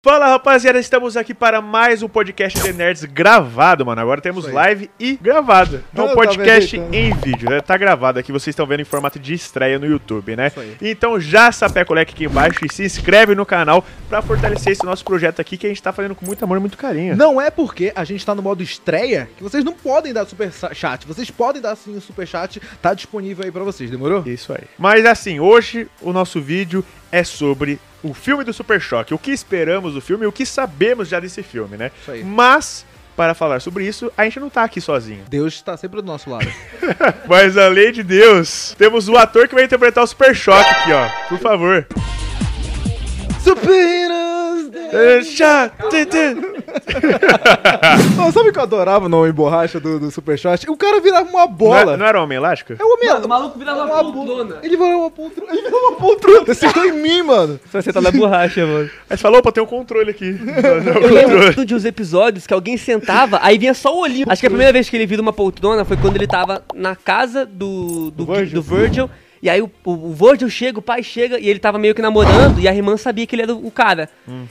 Fala rapaziada, estamos aqui para mais um podcast de Nerds gravado, mano. Agora temos live e gravado. É Eu um tava podcast em vídeo, né? Tá gravado aqui, vocês estão vendo em formato de estreia no YouTube, né? Então já sapeca o like aqui embaixo e se inscreve no canal pra fortalecer esse nosso projeto aqui que a gente tá fazendo com muito amor e muito carinho. Não é porque a gente tá no modo estreia que vocês não podem dar super chat. Vocês podem dar sim o super chat, tá disponível aí pra vocês, demorou? Isso aí. Mas assim, hoje o nosso vídeo é sobre o filme do Super Choque. O que esperamos do filme e o que sabemos já desse filme, né? Isso aí. Mas, para falar sobre isso, a gente não tá aqui sozinho. Deus está sempre do nosso lado. Mas além de Deus, temos o ator que vai interpretar o Super Choque aqui, ó. Por favor. Tê, tê. Não, sabe o que eu adorava no Homem Borracha do, do Super Shot? O cara virava uma Não, bola. é- não era Homem Elástico? É o Homem Mano, o maluco virava uma bo- poltrona. Ele virava uma poltrona. Ele virava uma poltrona. Acertou em mim, mano. Você tá na borracha, mano. Aí você falou, opa, tem um controle aqui. Não, não, Eu controle. lembro de uns episódios que alguém sentava, aí vinha só o olhinho. Acho que a primeira vez que ele vira uma poltrona foi quando ele tava na casa do, do, Do Virgil. do Virgil. E aí o, o, o Virgil chega, o pai chega, e ele tava meio que namorando, e a irmã sabia que ele era o cara.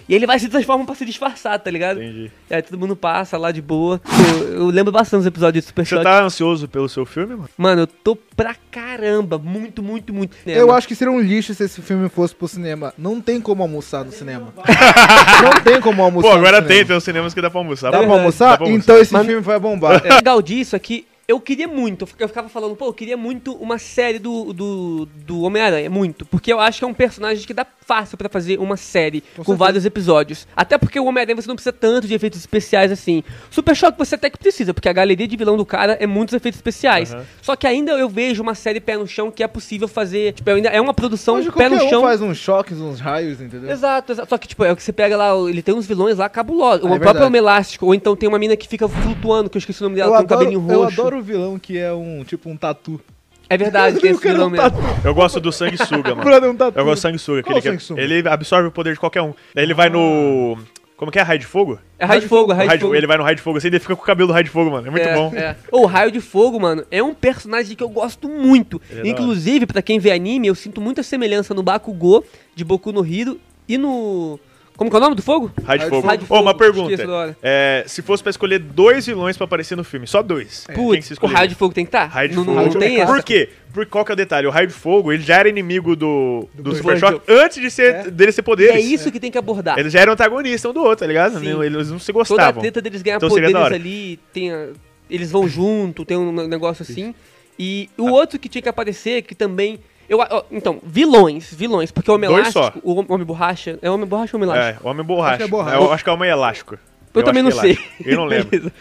E ele vai se transformar pra se disfarçar, tá ligado? Entendi. E aí todo mundo passa lá de boa. Eu, eu lembro bastante dos episódios de Super Você Shot. tá ansioso pelo seu filme, mano? Mano, eu tô pra caramba. Muito, muito, muito. Eu acho que seria um lixo se esse filme fosse pro cinema. Não tem como almoçar no cinema. não tem como almoçar Pô, no agora cinema. tem, tem uns cinemas que dá pra almoçar. Dá Pô, pra almoçar? Dá pra almoçar. Então esse Mas- filme vai bombar. O legal disso é que eu queria muito, eu ficava falando, pô, eu queria muito uma série do, do, do Homem-Aranha, muito. Porque eu acho que é um personagem que dá fácil pra fazer uma série com, certeza. vários episódios. Até porque o Homem-Aranha você não precisa tanto de efeitos especiais assim. Super Choque você até que precisa, porque a galeria de vilão do cara é muitos efeitos especiais. Aham. Só que ainda eu vejo uma série pé no chão que é possível fazer. Tipo, ainda é uma produção Hoje pé no um chão. faz uns choques, uns raios, entendeu? Exato, exato. Só que, tipo, é o que você pega lá, ele tem uns vilões lá cabulosos. Ah, o é próprio. Homem Elástico, ou então tem uma mina que fica flutuando, que eu esqueci o nome dela, Eu tem um adoro, cabelinho eu roxo. Adoro o vilão que é um, tipo, um tatu. É verdade, tem esse cara é vilão um mesmo. Eu gosto do sanguessuga, mano. Brother, um tatu. Eu gosto do sanguessuga. Qual o que- sanguessuga? Ele absorve o poder de qualquer um. Daí ele vai no... Como que é? Raio de Fogo? É raio de fogo, é raio de Raio de- fogo. Ele vai no raio de fogo assim, ele fica com o cabelo do raio de fogo, mano. É muito é, bom. É. O Raio de Fogo, mano, é um personagem que eu gosto muito. Ele é da Inclusive, pra quem vê anime, eu sinto muita semelhança no Bakugou, de Boku no Hiro, e no... Como que é o nome do fogo? Raio de Raio de fogo. Raio de Ô, uma fogo, pergunta. esqueço da hora. É, se fosse pra escolher dois vilões pra aparecer no filme, só dois. Quem que Putz, o escolheria? Raio de Fogo tem que estar? Raio de não, Fogo. não, tem essa? Por quê? Por qual que é o detalhe? O Raio de Fogo, ele já era inimigo do, do, Do Super. Choque antes de ser, É. dele ser E poderes. é isso que tem que abordar. Eles já eram antagonistas um do outro, tá ligado? Sim. Não- Eles não se Toda a gostavam. treta deles ganhar Então seria da poderes hora. ali, tem a- eles vão junto, tem um negócio assim. E o outro que tinha que aparecer, que também... Eu, ó, então, vilões, vilões, porque o Homem Dois só. Elástico, o Homem Borracha, é Homem Borracha ou Homem Elástico? É, o Homem Borracha. Acho que é borracha. Eu acho que é o Homem Elástico. Eu, também não é sei. Eu não lembro. Beleza.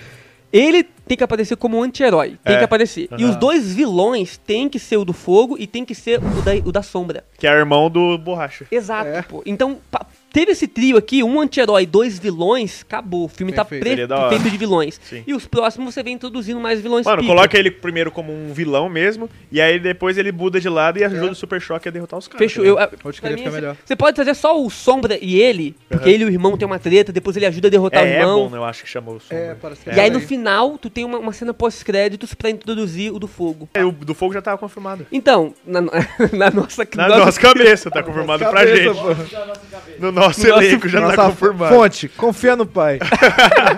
Ele tem que aparecer como um anti-herói. Tem É. que aparecer. E Aham. os dois vilões tem que ser o do fogo e tem que ser o da, o da sombra. Que é irmão do Borracha. Exato, É. pô. Então, pa- teve esse trio aqui, um anti-herói e dois vilões, acabou. O filme Perfeito. tá pre- da hora. feito de vilões. Sim. E os próximos você vem introduzindo mais vilões Mano, pica. coloca ele primeiro como um vilão mesmo, e aí depois ele muda de lado e ajuda o Super Choque a derrotar os caras. Fechou. tá Eu, ligado? a- Pode pra crer, mim, fica você- melhor. Você pode trazer só o Sombra e ele, porque Aham. ele e o irmão tem uma treta, depois ele ajuda a derrotar o É irmão. Ebon, eu acho que chamou o som. É, parece que E aí no isso final, tu tem uma, uma cena pós-créditos pra introduzir o do fogo. É, o do fogo já tava confirmado. Então, na, na nossa... Na nossa cabeça tá confirmado pra Cabeça, gente. pô. No nosso No nosso- elenco já tá Nossa confirmado. fonte, confia no pai.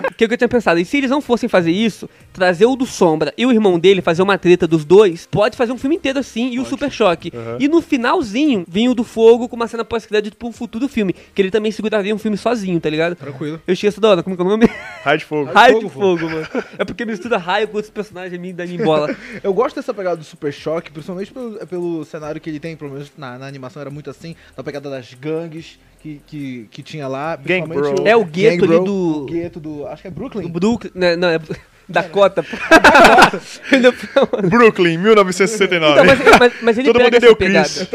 O que, que eu tinha pensado? E se eles não fossem fazer isso, trazer o do Sombra e o irmão dele, fazer uma treta dos dois, pode fazer um filme inteiro assim e o Super Choque. Aham. E no finalzinho, vinha o do Fogo com uma cena pós-crédito pra um futuro filme. Que ele também seguraria um filme sozinho, tá ligado? Tranquilo. Eu esqueço da hora, como que é o nome? Raio de fogo. Raio Fogo, de Fogo, mano. É porque mistura raio com outros personagens me dá em bola. Eu gosto dessa pegada do Super Choque, principalmente pelo, pelo cenário que ele tem, pelo menos na, na animação era muito assim, da pegada das gangues que, que, que tinha lá. Gang Bro. É o gueto ali do- O gueto do. Acho que é Brooklyn. O Brooklyn. Né, não, é Dakota. Brooklyn, 1969. Então, mas, mas, mas ele Todo mundo deu. Chris.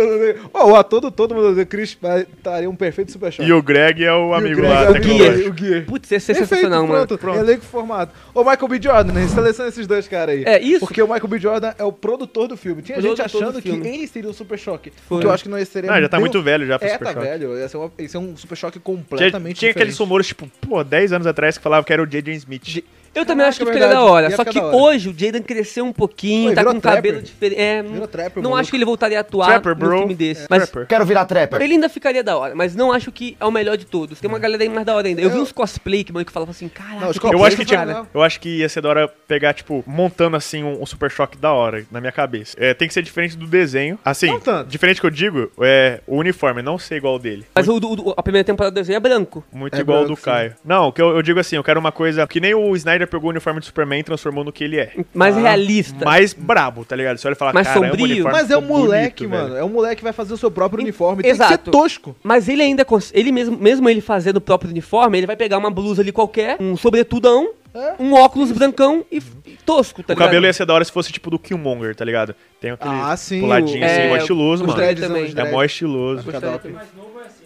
Ó, o ator do Todo Mundo de Chris estaria um perfeito Super Choque. E o Greg é o amigo Greg lá, é o. Gear, o Gear. Putz, esse é sensacional, mano. pronto, Pronto. Elenco formado. Ô, Michael B. Jordan, né? seleciona esses dois caras aí. É, isso. Porque o Michael B. Jordan é o produtor do filme. Tinha gente Produtor achando que ele seria o Super Choque. Foi. Que eu acho que não seria Não, já tá muito velho já pra É, Super tá Choque. velho. Esse é, uma- esse é um Super Choque Tinha, completamente tinha aqueles diferente. rumores, tipo, pô, 10 anos atrás que falava que era o J.J. Smith. Eu também acho que Caraca, ficaria da hora. Ia Só que hora. hoje o Jaden cresceu um pouquinho, Pô, tá com um cabelo diferente. É, trapper, não maluco. acho que ele voltaria a atuar Trapper, num bro. filme desse. É, mas trapper. Quero virar trapper. ele ainda ficaria da hora, mas não acho que é o melhor de todos. Tem uma galera aí mais da hora ainda. Eu, vi uns cosplay que, mano, que falavam assim, caraca, Não, que Eu acho, que, cara. eu acho que ia ser da hora pegar, tipo, montando assim um, um Super Choque da hora na minha cabeça. É, tem que ser diferente do desenho. Assim, diferente que eu digo, é o uniforme, não ser igual ao dele. Mas o, a primeira temporada do desenho é branco. Muito É igual ao do sim. Caio. Não, o que eu, eu digo assim, eu quero uma coisa que nem o Snyder pegou o uniforme do Superman e transformou no que ele é. Mais Ah, realista. Mais brabo, tá ligado? Você olha e fala, Mais caramba, sombrio. o Mas é um moleque, bonito, mano. velho." É um moleque que vai fazer o seu próprio uniforme. Tem que Exato. ser tosco. Mas ele ainda, ele mesmo, mesmo ele fazendo o próprio uniforme, ele vai pegar uma blusa ali qualquer, um sobretudão, É. um óculos brancão e, e tosco, tá O ligado? cabelo ia ser da hora se fosse tipo do Killmonger, tá ligado? Tem aquele Ah, sim, puladinho o- assim, É, mó estiloso, os mano. dreads, É mó estiloso. Fica Gostei da- também.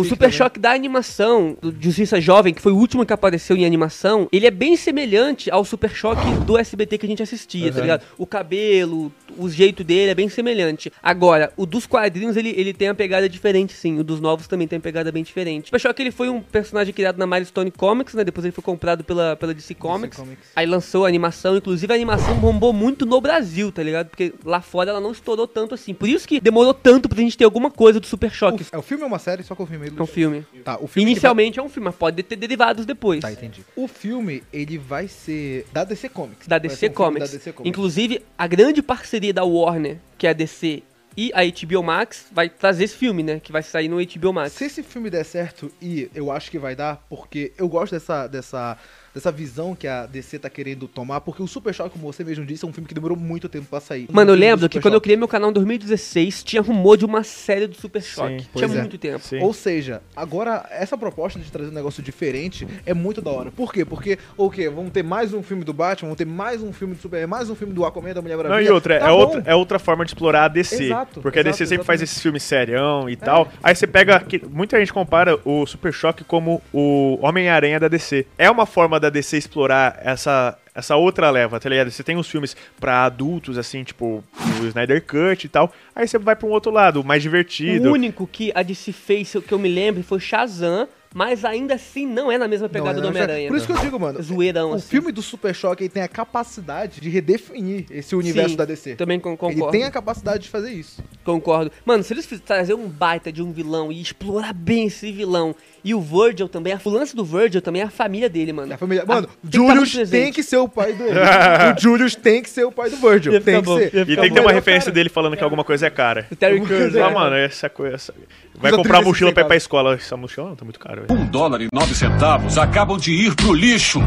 O Super Choque da animação, do Justiça Jovem, que foi o último que apareceu em animação, ele é bem semelhante ao Super Choque do SBT que a gente assistia, tá Uhum. ligado? O cabelo, o jeito dele é bem semelhante. Agora, o dos quadrinhos, ele, ele tem uma pegada diferente, sim. O dos novos também tem uma pegada bem diferente. O Choque, ele foi um personagem criado na Milestone Comics, né? Depois ele foi comprado pela, pela DC Comics. Comics. Aí lançou a animação, inclusive a animação bombou muito no Brasil, tá ligado? Porque lá fora ela não estourou tanto assim. Por isso que demorou tanto pra gente ter alguma coisa do Super Choque. O, é o filme ou uma série? Só confirmei. É um filme. Tá, o filme que Inicialmente é um filme, mas pode ter derivados depois. Tá, entendi. O filme, ele vai ser da DC Comics. Da Vai DC, um Comics. Da DC Comics. Inclusive, a grande parceria da Warner, que é a DC e a HBO Max, vai trazer esse filme, né? Que vai sair no HBO Max. Se esse filme der certo, e eu acho que vai dar, porque eu gosto dessa, dessa, dessa visão que a DC tá querendo tomar, porque o Super Choque, como você mesmo disse, é um filme que demorou muito tempo pra sair. Mano, eu lembro que Super quando eu criei meu canal em 2016, tinha rumor de uma série do Super Choque. Tinha pois é. muito tempo. Sim. Ou seja, agora essa proposta de trazer um negócio diferente é muito da hora. Por quê? Porque, o quê? Vamos ter mais um filme do Batman, vamos ter mais um filme do Superman, mais um filme do Aquaman da Mulher Não, Maravilha. e outra, Tá é, bom. outra, é outra forma de explorar a DC. Exato, porque a DC exato, sempre faz exatamente. esses filmes serião e tal. Aí você pega. que- muita gente compara o Super Choque como o Homem-Aranha da DC. É uma forma da DC explorar essa. Essa outra leva, tá ligado? Você tem os filmes pra adultos, assim, tipo o Snyder Cut e tal. Aí você vai pra um outro lado, mais divertido. O único que a DC fez, que eu me lembro, foi Shazam, mas ainda assim não é na mesma Não, pegada é, do não, Homem-Aranha. Por isso que eu digo, mano. Zoeirão, O assim. filme do Super Choque tem a capacidade de redefinir esse universo Sim, da DC. Também con- Ele concordo. tem a capacidade de fazer isso. Concordo. Mano, se eles trazer um baita de um vilão e explorar bem esse vilão, e o Virgil também, a- o lance do Virgil também é a família dele, mano. A família... Mano, Ah, tem que tá Julius presente. tem que ser o pai do o Julius tem que ser o pai do Virgil. Tem que bom, ser. E tem que É ter uma referência cara. dele falando que alguma coisa é cara. O Terry Crews, Ah, é. mano, essa coisa. essa- Vai comprar 35 mochila pra ir pra escola. Essa mochila não tá muito cara, velho. Um dólar e nove centavos acabam de ir pro lixo.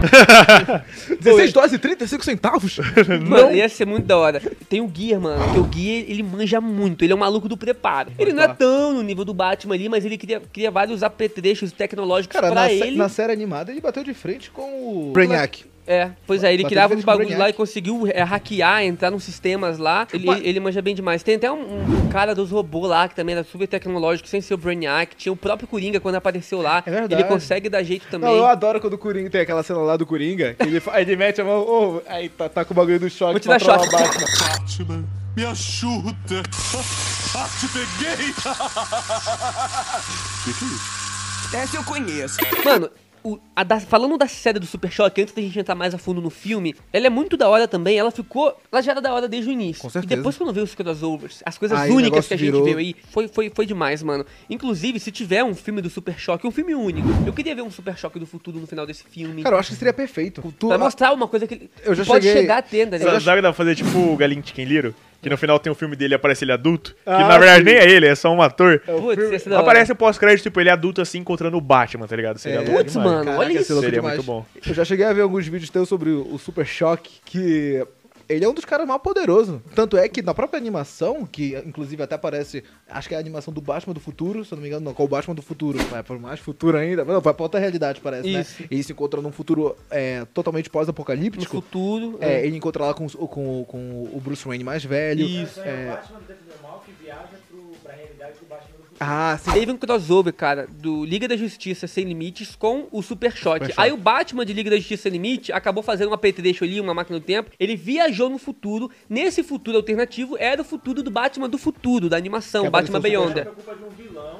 16 dólares e 35 centavos? Mano, ia ser muito da hora. Tem o Gear, mano, que o Gear, ele manja muito, ele é um maluco do preparo. Ele não é tão no nível do Batman ali, mas ele cria, cria vários apetrechos tecnológicos Cara, pra na, ele. na série animada ele bateu de frente com o Brainiac. É, pois é, ele Bateu criava uns bagulhos lá e conseguiu é, hackear, entrar nos sistemas lá. Ele, Mas- ele manja bem demais. Tem até um, um cara dos robôs lá, que também era super tecnológico, sem ser o Brainiac. Tinha o próprio Coringa quando apareceu lá. É verdade. Ele consegue dar jeito também. Não, eu adoro quando o Coringa tem aquela cena lá do Coringa, que ele, ele mete a mão, ô, aí tá, tá com o bagulho do choque Vou te dar choque. Batman. Me ajuda. Ah, te peguei. que que é isso? Essa eu conheço. Mano, o- a da- falando da série do Super Choque, antes da gente entrar mais a fundo no filme, ela é muito da hora também. Ela ficou. Ela já era da hora desde o início. Com certeza. E depois, quando veio os crossovers, as coisas Aí únicas que a gente virou- viu aí, foi, foi, foi demais, mano. Inclusive, se tiver um filme do Super Choque, um filme único, eu queria ver um Super Choque do futuro no final desse filme. Cara, eu acho que seria perfeito. Tu- Pra mostrar uma coisa que ele Eu já pode cheguei- chegar a ter, tá Sabe ligado? sabe que dá pra fazer tipo o Galinho Chicken Little? Que no final tem um filme dele e aparece ele adulto. Que Ah, na verdade sim. nem é ele, é só um ator. Putz, esse da hora. Aparece o pós-crédito, tipo, ele adulto assim, encontrando o Batman, tá ligado? Seria É, Putz, demais. mano, Caraca, olha isso. louco Seria demais. muito bom. Eu já cheguei a ver alguns vídeos teus sobre o o Super Choque, que ele é um dos caras mais poderosos. Tanto é que na própria animação, que inclusive até aparece, acho que é a animação do Batman do futuro, se eu não me engano, não, qual o Batman do futuro, vai por mais futuro ainda, não, vai pra outra realidade, parece, Isso. né? Ele se encontra num futuro é, totalmente No pós-apocalíptico. futuro. É, ele encontra lá com, com, com o Bruce Wayne mais velho. Isso. É... Ah, sim. Teve um crossover, cara, do Liga da Justiça Sem Limites com o Super Shot. Super. Aí o Batman de Liga da Justiça Sem Limite acabou fazendo um apetrecho ali, uma máquina do tempo. Ele viajou no futuro. Nesse futuro alternativo, era o futuro do Batman do futuro, da animação, Que Batman apareceu o Beyonder.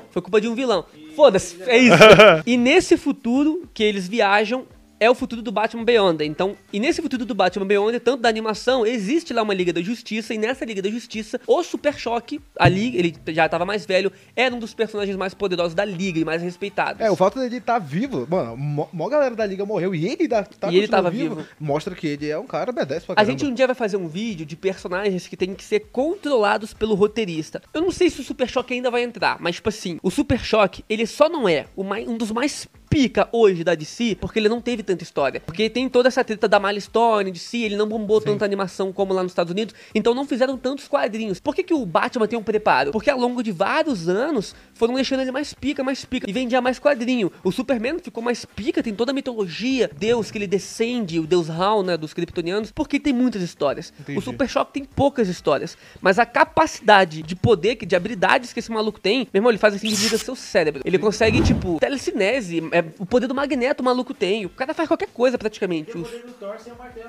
Foi culpa de um vilão. Foda-se, é isso. e nesse futuro que eles viajam, é o futuro do Batman Beyond. Então, e nesse futuro do Batman Beyond, tanto da animação, existe lá uma Liga da Justiça, e nessa Liga da Justiça, o Super Choque, ali, ele já tava mais velho, era um dos personagens mais poderosos da Liga e mais respeitados. É, o fato dele estar vivo, mano, mó, mó galera da liga morreu e ele tá E ele tava vivo. mostra que ele é um cara B10 pra A caramba. gente um dia vai fazer um vídeo de personagens que tem que ser controlados pelo roteirista. Eu não sei se o Super Choque ainda vai entrar, mas tipo assim, o Super Choque, ele só não é o mai- um dos mais pica hoje da DC, porque ele não teve tanta história. Porque tem toda essa treta da Milestone, de si, ele não bombou tanta animação como lá nos Estados Unidos, então não fizeram tantos quadrinhos. Por que, que o Batman tem um preparo? Porque ao longo de vários anos foram deixando ele mais pica, mais pica, e vendia mais quadrinho. O Superman ficou mais pica, tem toda a mitologia, Deus que ele descende, o Deus Hal, né, dos kryptonianos, porque tem muitas histórias. Entendi. O Super Choque tem poucas histórias, mas a capacidade de poder, de habilidades que esse maluco tem, meu irmão, ele faz assim, desliga seu cérebro. Ele consegue, tipo, telecinese, é, o poder do magneto o maluco tem. O cara faz qualquer coisa praticamente.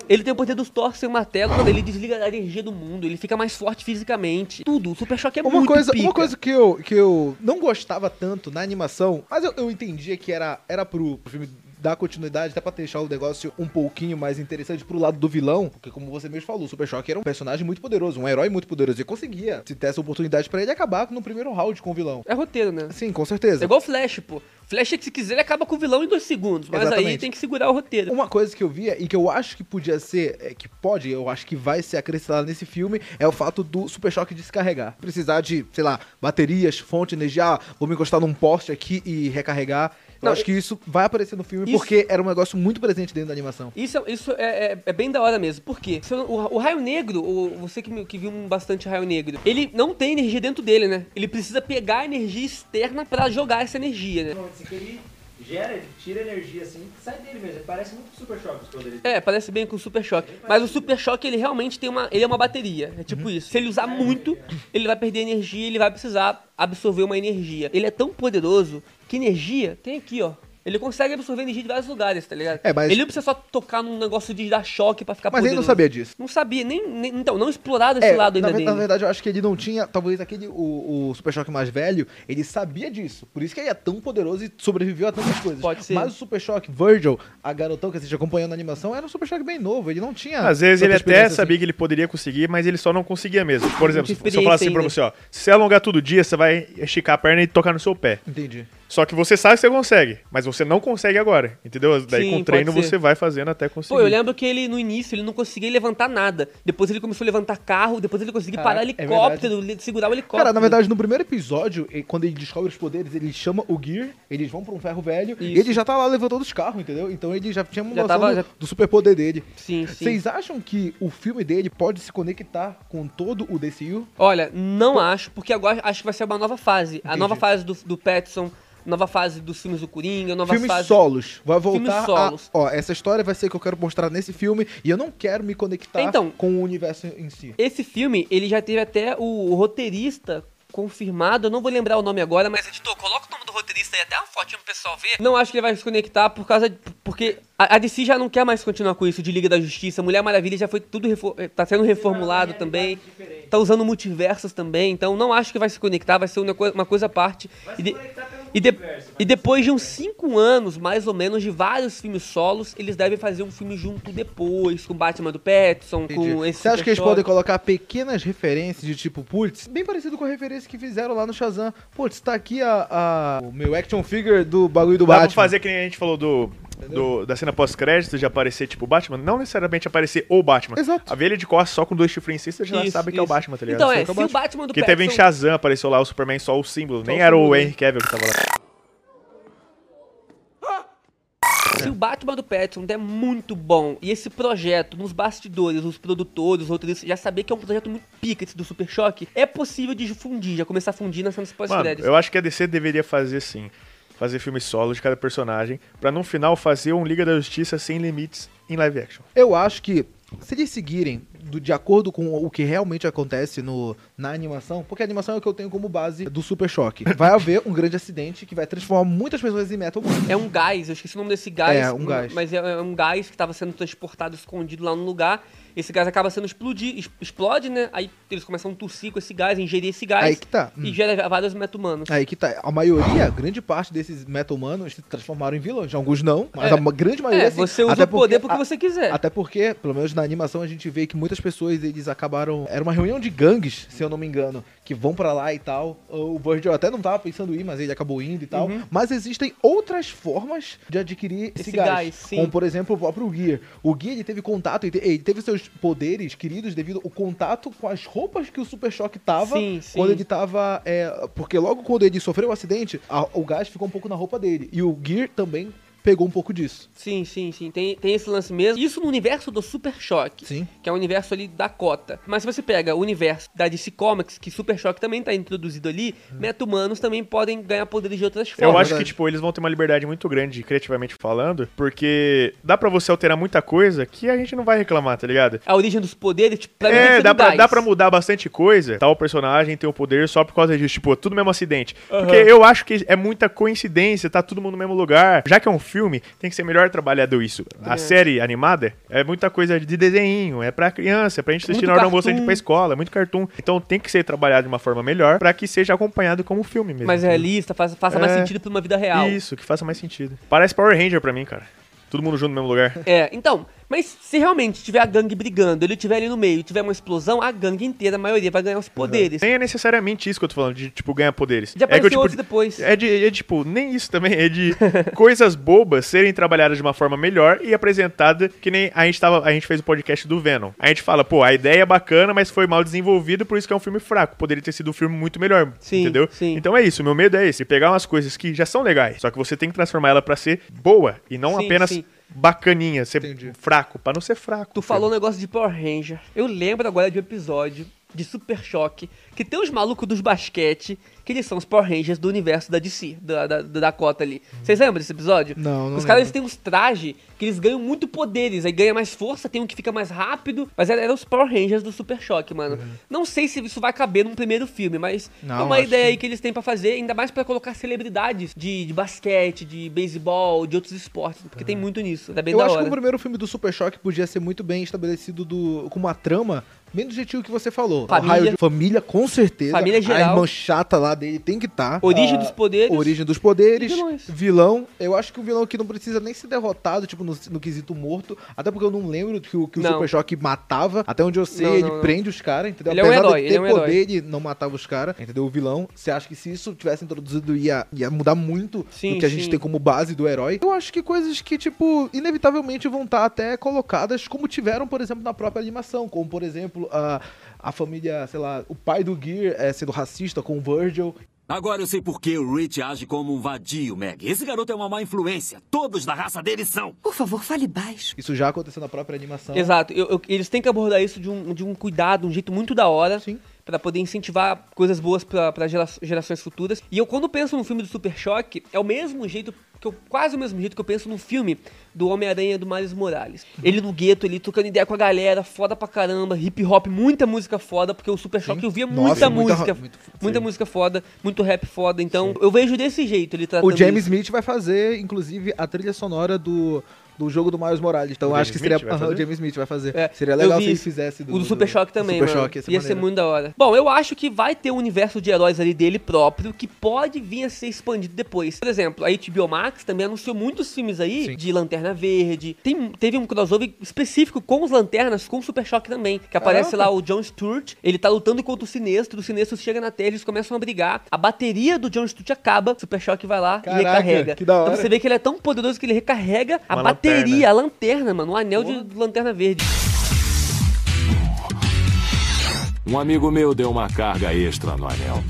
Ele tem o poder dos Thor sem o martelo, mano, ele desliga a energia do mundo, ele fica mais forte fisicamente. Tudo, o Super Choque é Uma muito coisa, pica. uma coisa que eu, que eu não gostava tanto na animação, mas eu, eu entendia que era, era pro, pro filme dar continuidade, até pra deixar o negócio um pouquinho mais interessante pro lado do vilão, porque como você mesmo falou, o Super Choque era um personagem muito poderoso, um herói muito poderoso, e conseguia, se ter essa oportunidade pra ele, acabar no primeiro round com o vilão. É roteiro, né? Sim, com É certeza. igual o Flash, pô. Flash, se quiser, ele acaba com o vilão em dois segundos. Mas aí Exatamente. tem que segurar o roteiro. Uma coisa que eu via e que eu acho que podia ser, é, que pode, eu acho que vai ser acrescentado nesse filme, é o fato do Super Choque descarregar. Precisar de, sei lá, baterias, fonte, energia, ah, vou me encostar num poste aqui e recarregar. Eu Não, acho que isso vai aparecer no filme Isso- porque era um negócio muito presente dentro da animação. Isso, isso é, é- é bem da hora mesmo. Por quê? O, o Raio Negro, o- você que, me- que viu um bastante Raio Negro, ele não tem energia dentro dele, né? Ele precisa pegar a energia externa pra jogar essa energia, né? Ele gera, ele tira energia assim, sai dele mesmo. Parece muito Super Choque os poderes. É, parece bem com o Super Choque. Mas o Super Choque, ele realmente tem uma. Ele é uma bateria. É tipo isso. Se ele usar muito, ele vai perder energia e ele vai precisar absorver uma energia. Ele é tão poderoso que energia tem aqui, ó. Ele consegue absorver energia de vários lugares, tá ligado? É, mas- Ele não precisa só tocar num negócio de dar choque pra ficar Mas ele não sabia disso. Não sabia, nem, nem- então, não explorado esse É, lado ainda na, dele. na verdade, eu acho que ele não tinha. Talvez aquele. O, o Super Choque mais velho, ele sabia disso. Por isso que ele é tão poderoso e sobreviveu a tantas coisas. Pode ser. Mas o Super Choque Virgil, a garotão que assiste acompanhando a animação, era um Super Choque bem novo. Ele não tinha. Às vezes ele até experiência sabia assim. que ele poderia conseguir, mas ele só não conseguia mesmo. Por exemplo, se eu falar assim pra você, ó, se você alongar todo dia, você vai esticar a perna e tocar no seu pé. Entendi. Só que você sabe que você consegue, mas você não consegue agora, entendeu? Daí Sim, com o treino você vai fazendo até conseguir. Pô, eu lembro que ele, no início, ele não conseguia levantar nada. Depois ele começou a levantar carro, depois ele conseguia Caraca, parar é helicóptero, le- segurar o helicóptero. Cara, na verdade, no primeiro episódio, e- quando ele descobre os poderes, ele chama o Gear, eles vão pra um ferro velho, e Isso. ele já tá lá levantando os carros, entendeu? Então ele já tinha uma Já noção tava- do, já- do superpoder dele. Sim, sim. Vocês acham que o filme dele pode se conectar com todo o DCU? Olha, não acho, porque agora acho que vai ser uma nova fase. A Entendi. nova fase do, do Petson, nova fase dos filmes do Coringa, nova Filmes fase... solos. Vai Filmes voltar solos. a... Ó, essa história vai ser que eu quero mostrar nesse filme, e eu não quero me conectar Então- com o universo em si. Esse filme, ele já teve até o, o roteirista confirmado, eu não vou lembrar o nome agora, mas editor, coloca o nome do roteirista aí, até uma fotinha pro pessoal ver. Não acho que ele vai se conectar por causa de, porque a, a DC já não quer mais continuar com isso de Liga da Justiça, Mulher Maravilha já foi tudo eh, tá sendo reformulado também. Tá usando multiversos também, então não acho que vai se conectar, vai ser uma, coi- uma coisa à parte. E, de- e, de- e depois de uns 5 anos, mais ou menos, de vários filmes solos, eles devem fazer um filme junto depois, com Batman do Petson, Entendi. com esse Você acha que eles podem colocar pequenas referências de tipo, putz, bem parecido com a referência que fizeram lá no Shazam. Putz, tá aqui a, a- o meu action figure do bagulho do Dá pra Batman. fazer que nem a gente falou do, do- da cena pós-crédito de aparecer, tipo, o Batman. Não necessariamente aparecer o Batman. Exato. A ele de costas só com dois chifres em si, você já Isso, sabe que é o isso. Batman, tá ligado? Então é, que se é o Batman do Porque teve em Pattinson- Shazam, apareceu lá o Superman só o símbolo. Nem o era o. Henry Cavill que tava lá. Se o Batman do Pattinson der muito bom e esse projeto, nos bastidores, os produtores, os roteiristas, já saber que é um projeto muito pica esse do Super Choque, é possível de fundir, já começar a fundir nas cenas pós-créditos. eu acho que a DC deveria fazer sim. Fazer filme solo de cada personagem, pra no final fazer um Liga da Justiça sem limites em live action. Eu acho que se eles seguirem do- de acordo com o que realmente acontece no, na animação, porque a animação é o que eu tenho como base do Super Choque. Vai haver um grande acidente que vai transformar muitas pessoas em Metal Man. É um gás, eu esqueci o nome desse gás. É, um gás. Mas é, é um gás que estava sendo transportado, escondido lá no lugar. Esse gás acaba sendo explodido, es- explode, né? Aí eles começam a tossir com esse gás, ingerir esse gás. Aí que tá. E Hum. gera vários meta-humanos. Aí que tá. A maioria, grande parte desses Metal Manos se transformaram em vilões. Alguns não, mas É. a grande maioria É, sim. você usa o poder porque- porque a- você quiser. Até porque, pelo menos na animação, a gente vê que muitas pessoas eles acabaram. Era uma reunião de gangues, se eu não me engano, que vão pra lá e tal. O Virgil até não tava pensando em ir, mas ele acabou indo e tal. Mas existem outras formas de adquirir esse, Esse gás. gás. Como, por exemplo, o próprio Gear. O Gear ele teve contato, ele te- ele teve seus poderes queridos devido ao contato com as roupas que o Super Choque tava Sim, sim. quando ele tava. é, porque logo quando ele sofreu o acidente, a- o gás ficou um pouco na roupa dele. E o Gear também pegou um pouco disso. Sim, sim, sim. Tem, tem esse lance mesmo. Isso no universo do Super Choque. Sim. Que é o universo ali da cota. Mas se você pega o universo da DC Comics, que Super Choque também tá introduzido ali, meta-humanos também podem ganhar poderes de outras Eu formas. acho que, tipo, eles vão ter uma liberdade muito grande, criativamente falando, porque dá pra você alterar muita coisa que a gente não vai reclamar, tá ligado? A origem dos poderes, tipo, pra É, dá pra, dá pra mudar bastante coisa. Tal personagem tem o poder só por causa disso. Tipo, tudo mesmo acidente. Porque eu acho que é muita coincidência, tá tudo mundo no mesmo lugar. Já que é um filme, tem que ser melhor trabalhado isso. A É. série animada é muita coisa de desenho, é pra criança, é pra gente assistir Muito na hora do almoço, a gente ir pra escola, é muito cartoon. Então tem que ser trabalhado de uma forma melhor pra que seja acompanhado como filme mesmo. Mais realista, faça, faça mais É. sentido pra uma vida real. Isso, que faça mais sentido. Parece Power Ranger pra mim, cara. Todo mundo junto no mesmo lugar. É, então, mas se realmente tiver a gangue brigando, ele tiver ali no meio e tiver uma explosão, a gangue inteira, a maioria, vai ganhar os poderes. Nem é necessariamente isso que eu tô falando, de, tipo, ganhar poderes. Já é que eu, tipo, depois. É de, é, tipo, nem isso também, é de coisas bobas serem trabalhadas de uma forma melhor e apresentada, que nem a gente tava, a gente fez o podcast do Venom. A gente fala, pô, a ideia é bacana, mas foi mal desenvolvido, por isso que é um filme fraco. Poderia ter sido um filme muito melhor, Sim, entendeu? sim. Então é isso, meu medo é esse, pegar umas coisas que já são legais, só que você tem que transformar ela pra ser boa e não Sim, apenas sim. Bacaninha, ser Entendi. fraco, pra não ser fraco. Tu falou um negócio de Power Ranger. Eu lembro agora de um episódio de Super Choque que tem os malucos dos basquete, que eles são os Power Rangers do universo da DC, da, da, da Dakota ali. Vocês lembram desse episódio? Não, não Os caras eles têm uns trajes que eles ganham muito poderes, aí ganha mais força, tem um que fica mais rápido, mas eram os Power Rangers do Super Choque, mano. Não sei se isso vai caber num primeiro filme, mas Não, é uma ideia que- aí que eles têm pra fazer, ainda mais pra colocar celebridades de, de basquete, de beisebol, de outros esportes, porque tem muito nisso. É bem eu acho hora. que o primeiro filme do Super Choque podia ser muito bem estabelecido do, com uma trama bem do jeitinho que você falou. Família. O raio de família, com certeza. Família A geral. irmã chata lá dele tem que estar. Origem dos poderes. Origem dos poderes. E. Vilão. Eu acho que o vilão aqui não precisa nem ser derrotado, tipo, no, no quesito morto. Até porque eu não lembro que o, que o Não. Super Choque matava. Até onde eu sei, Não, ele não, não. prende os caras, entendeu? Ele é um Apesar herói, de ele ter é um herói. poder, ele não matava os caras, entendeu? O vilão. Você acha que se isso tivesse introduzido ia, ia mudar muito Sim, do que a gente sim. tem como base do herói? Eu acho que coisas que, tipo, inevitavelmente vão estar até colocadas como tiveram, por exemplo, na própria animação. Como, por exemplo, a, a família, sei lá, o pai do Gear é, sendo racista com o Virgil. Agora eu sei por que o Rich age como um vadio, Meg. Esse garoto é uma má influência. Todos da raça dele são. Por favor, fale baixo. Isso já aconteceu na própria animação. Exato, eu- eu- eles têm que abordar isso de um, de um cuidado, um jeito muito da hora. Sim. Pra poder incentivar coisas boas gera- gerações futuras. E eu, quando penso no filme do Super Choque, é o mesmo jeito, que eu, quase o mesmo jeito que eu penso no filme do Homem-Aranha do Miles Morales. Ele no gueto, ali, trocando ideia com a galera, foda pra caramba, hip hop, muita música foda, porque o Super Choque eu via Nossa, muita muita- música. muito- muita música foda, muito rap foda. Então, eu vejo desse jeito ele tratando O James isso. Smith vai fazer, inclusive, a trilha sonora do, do jogo do Miles Morales. Então acho que seria. Smith o? James Smith vai fazer. É, seria legal se ele isso. fizesse do. O do Super Choque também, Super mano. Choque, ia ser muito da hora. Bom, eu acho que vai ter um universo de heróis ali dele próprio que pode vir a ser expandido depois. Por exemplo, a HBO Max também anunciou muitos filmes aí Sim. de Lanterna Verde. Tem, teve um crossover específico com os Lanternas, com o Super Choque também. Que aparece Caraca. lá o John Stewart, ele tá lutando contra o Sinestro, o Sinestro chega na Terra, eles começam a brigar. A bateria do John Stewart acaba, o Super Choque vai lá Caraca, e recarrega. que da hora. Então você vê que ele é tão poderoso que ele recarrega a Uma bateria, lanterna. a lanterna, mano, o anel de Lanterna Verde. Um amigo meu deu uma carga extra no anel.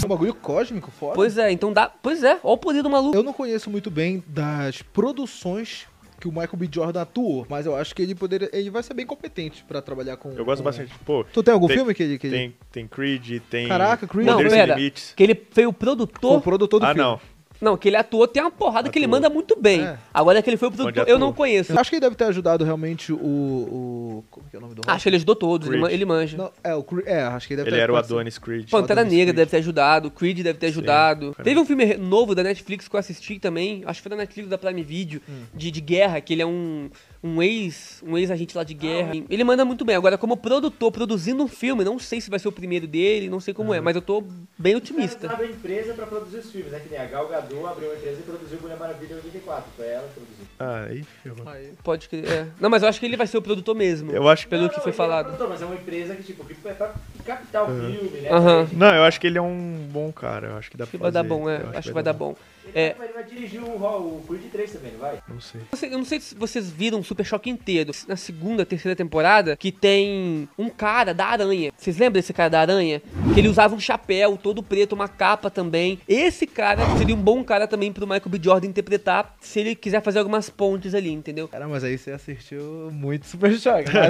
É um bagulho cósmico, foda. Pois é, então dá. Pois é, ó o poder do maluco. Eu não conheço muito bem das produções que o Michael B. Jordan atuou, mas eu acho que ele poderia, ele vai ser bem competente pra trabalhar com. Eu gosto com- bastante. Pô, Tu tem algum Tem- filme que ele. Que ele... tem, tem Creed, tem. Caraca, Creed. Não, pera. Que ele foi o Foi o produtor. produtor do Ah, filme. não. Não, que ele atuou tem uma porrada que ele manda muito bem. É. Agora que ele foi o produtor, eu atuou. não conheço. Acho que ele deve ter ajudado realmente o. o como que é o nome do Acho que ele ajudou todos, ele, Creed. ele manja. Não, é, o Cre- é, acho que ele deve Ele ter era o. Adonis Creed. Pantera Adonis Negra Creed. deve ter ajudado, Creed deve ter ajudado. cara. Teve um filme novo da Netflix que eu assisti também, acho que foi da Netflix da Prime Video, Hum. de, de guerra, que ele é um, um ex um ex-agente lá de guerra. Ele manda muito bem. Agora, como produtor, produzindo um filme, não sei se vai ser o primeiro dele, não sei como é, mas eu tô bem otimista. abrem empresa pra produzir os filmes, né? Que nem a Gal Gadot abriu uma empresa e produziu Mulher Maravilha em 84. Foi ela que produziu. Ah, aí, filho. Pode crer. é. Não, mas eu acho que ele vai ser o produtor mesmo. Eu acho que. Pelo Não, que não, foi ele é falado. produtor, mas é uma empresa que, tipo, que é pra captar o filme, né? Aham. Não, eu acho que ele é um bom cara. Eu acho que dá Acho que pra vai dar fazer. bom, é. Eu Acho que vai dar bom. É. Ele, vai, ele vai dirigir o, o Creed 3 também, não vai? Não sei. Você- Eu não sei se vocês viram o Super Choque inteiro. Na segunda, terceira temporada, que tem um cara da aranha. Vocês lembram desse cara da aranha? Que ele usava um chapéu todo preto, uma capa também. Esse cara seria um bom cara também pro Michael B. Jordan interpretar se ele quiser fazer algumas pontes ali, entendeu? Cara, mas aí você assistiu muito Super Choque. Mais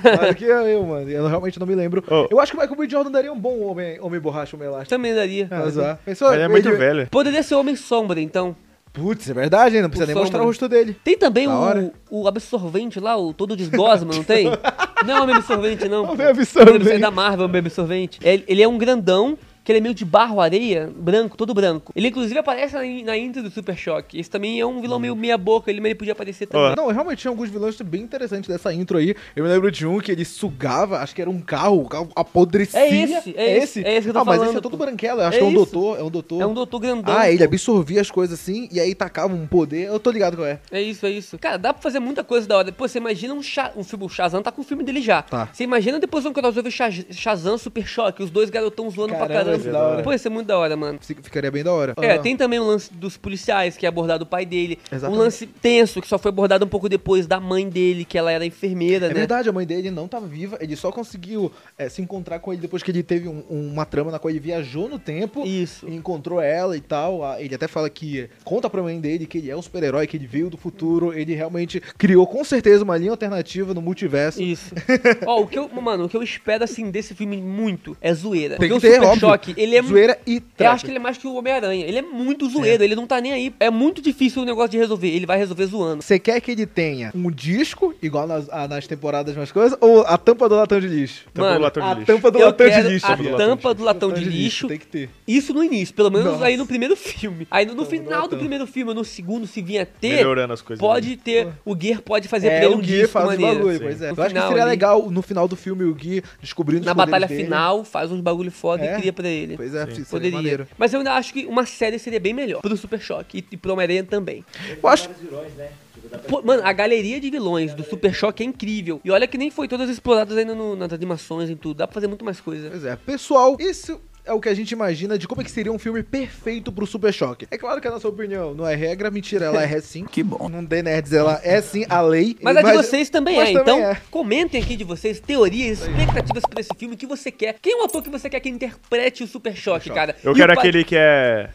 que, mais do que eu, mano. Eu realmente não me lembro. Oh. Eu acho que o Michael B. Jordan daria um bom homem, homem borracha, homem elástico. Também daria. Ah, zoar. Pensou? Mas ele é muito Ele- velho. Poderia ser Homem Sombra, então. Putz, é verdade, hein? Não precisa nem mostrar o Sombra. rosto dele. Tem também o, o absorvente lá, o todo desgosma, não tem? Não é homem absorvente, não. Pô. absorvente. É da Marvel, homem absorvente. Ele, ele é um grandão, que ele é meio de barro, areia, branco, todo branco. Ele inclusive aparece na, na intro do Super Choque. Esse também é um vilão meio meia boca, ele, mas ele podia aparecer também. Não, realmente tinha alguns vilões bem interessantes dessa intro aí. Eu me lembro de um que ele sugava, acho que era um carro, o carro apodrecia. É esse, é esse, é esse que eu tô ah, mas falando, esse é todo pô. branquelo, eu acho É que é um isso. doutor, é um doutor. É um doutor grandão. Ah, ele absorvia as coisas assim e aí tacava um poder. Eu tô ligado qual é. É isso, é isso. Cara, dá pra fazer muita coisa da hora. Pô, você imagina um, Sha- um filme, o Shazam tá com o filme dele já. Tá. Você imagina depois um crossover Shaz- Shazam Super Choque, os dois garotão zoando pra Caramba, é da hora. Pô, isso é muito da hora, mano. Fic- Ficaria bem da hora. É, tem também o lance dos policiais, que é abordado o pai dele. Exatamente. Um lance tenso, que só foi abordado um pouco depois da mãe dele, que ela era enfermeira, É né? verdade, a mãe dele não tava viva, ele só conseguiu é, se encontrar com ele depois que ele teve um- uma trama na qual ele viajou no tempo. Isso. E encontrou ela e tal. Ele até fala que conta pra mãe dele que ele é um super-herói, que ele veio do futuro. Ele realmente criou com certeza uma linha alternativa no multiverso. Isso. Ó, o que eu, mano, o que eu espero, assim, desse filme muito é zoeira. Tem Porque que o ter, Super óbvio. Choque, ele é Zoeira e Eu trap. acho que ele é mais que o Homem-Aranha. Ele é muito zoeiro, ele não tá nem aí. É muito difícil o negócio de resolver. Ele vai resolver zoando. Você quer que ele tenha um disco, igual nas, ah, nas temporadas mais coisas, ou a tampa do latão de lixo? Tampa Mano, do latão de a lixo. tampa do Eu latão de lixo. a tampa do latão de lixo. Tem que ter. Isso no início, pelo menos Nossa. aí no primeiro filme. Aí no, no final do primeiro filme, no segundo, se vinha ter, Melhorando as coisas. pode ter. O Gear pode fazer pra É, ele o Gui disco faz maneiro. bagulho, pois é. No Eu acho que seria ali. legal no final do filme o Gui descobrindo os Na batalha dele. final, faz uns bagulho foda É. e cria pra ele. Pois é, Sim. Poderia. maneiro. Mas eu ainda acho que uma série seria bem melhor. Pro Super Choque e, e pro Homem-Aranha também. Eu acho né? Tipo, Pô, mano, a galeria de vilões do Super Choque é incrível. E olha que nem foi todas exploradas ainda no- nas animações e tudo. Dá pra fazer muito mais coisa. Pois é. Pessoal, isso é o que a gente imagina de como é que seria um filme perfeito pro Super Choque. É claro que a nossa opinião não é regra, mentira, ela é sim. Que bom. Não dê nerds, ela é sim a lei. Mas a de vocês também mas é. também Então, é. comentem aqui de vocês teorias, expectativas pra esse filme, o que você quer. Quem é o ator que você quer que interprete o Super Choque, cara? Eu E quero aquele que é.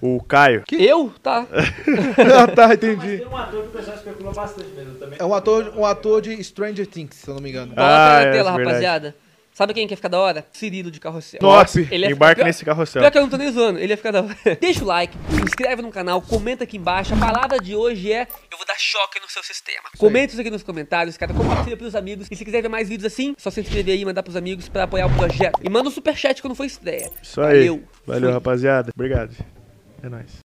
O Caio. Eu? Tá. ah, tá, Mas entendi. tem um ator que o pessoal especula bastante mesmo também. É um ator, um ator de Stranger Things, se eu não me engano. Coloca Ah, na é, tela, verdade. rapaziada. Sabe quem quer ficar da hora? Cirilo de carrossel. Nossa, Ele ficar- nesse carrossel. Pior que eu não tô nem zoando, ele ia ficar da hora. Deixa o like, se inscreve no canal, comenta aqui embaixo. A palavra de hoje é Eu vou dar choque no seu sistema. Comenta isso aqui nos comentários, cara. Compartilha pros amigos. E se quiser ver mais vídeos assim, só se inscrever aí e mandar pros amigos pra apoiar o projeto. E manda um superchat quando for estreia. Isso aí. Valeu. Valeu, Fui. rapaziada. Obrigado. É nóis.